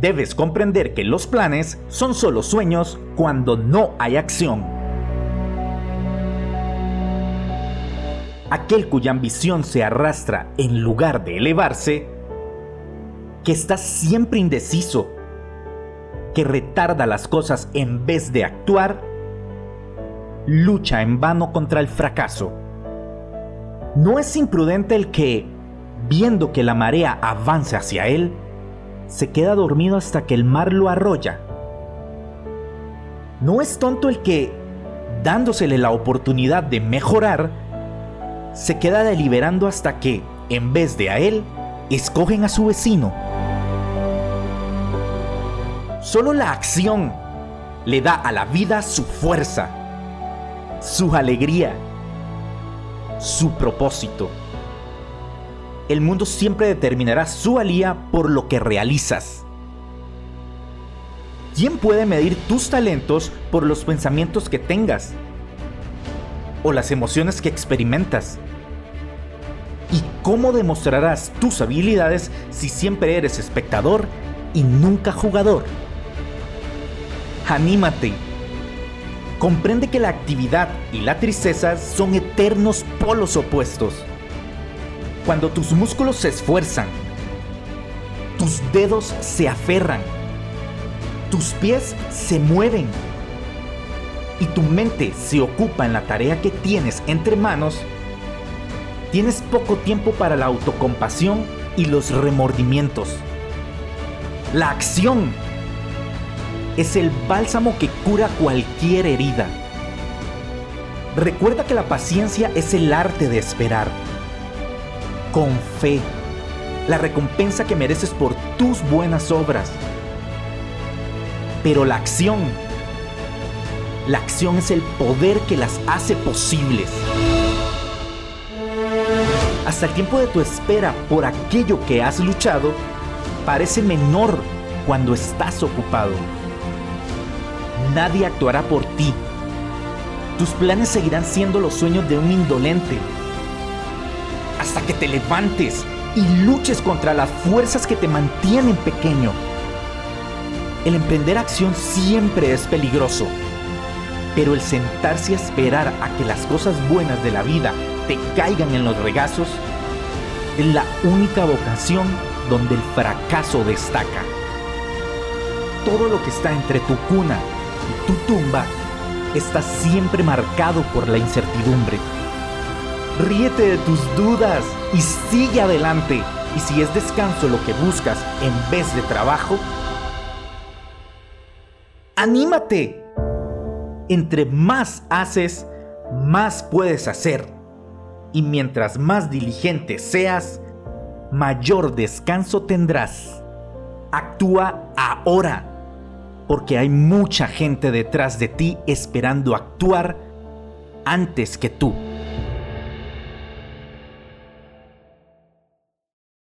Debes comprender que los planes son solo sueños cuando no hay acción. Aquel cuya ambición se arrastra en lugar de elevarse, que está siempre indeciso, que retarda las cosas en vez de actuar, lucha en vano contra el fracaso. No es imprudente el que, viendo que la marea avanza hacia él, se queda dormido hasta que el mar lo arrolla. No es tonto el que, dándosele la oportunidad de mejorar, se queda deliberando hasta que, en vez de a él, escogen a su vecino. Solo la acción le da a la vida su fuerza, su alegría, su propósito el mundo siempre determinará su valía por lo que realizas. ¿Quién puede medir tus talentos por los pensamientos que tengas? ¿O las emociones que experimentas? ¿Y cómo demostrarás tus habilidades si siempre eres espectador y nunca jugador? Anímate. Comprende que la actividad y la tristeza son eternos polos opuestos. Cuando tus músculos se esfuerzan, tus dedos se aferran, tus pies se mueven y tu mente se ocupa en la tarea que tienes entre manos, tienes poco tiempo para la autocompasión y los remordimientos. La acción es el bálsamo que cura cualquier herida. Recuerda que la paciencia es el arte de esperar con fe la recompensa que mereces por tus buenas obras. Pero la acción, la acción es el poder que las hace posibles. Hasta el tiempo de tu espera por aquello que has luchado parece menor cuando estás ocupado. Nadie actuará por ti. Tus planes seguirán siendo los sueños de un indolente hasta que te levantes y luches contra las fuerzas que te mantienen pequeño. El emprender acción siempre es peligroso, pero el sentarse a esperar a que las cosas buenas de la vida te caigan en los regazos es la única vocación donde el fracaso destaca. Todo lo que está entre tu cuna y tu tumba está siempre marcado por la incertidumbre ríete de tus dudas y sigue adelante. Y si es descanso lo que buscas en vez de trabajo, anímate. Entre más haces, más puedes hacer. Y mientras más diligente seas, mayor descanso tendrás. Actúa ahora, porque hay mucha gente detrás de ti esperando actuar antes que tú.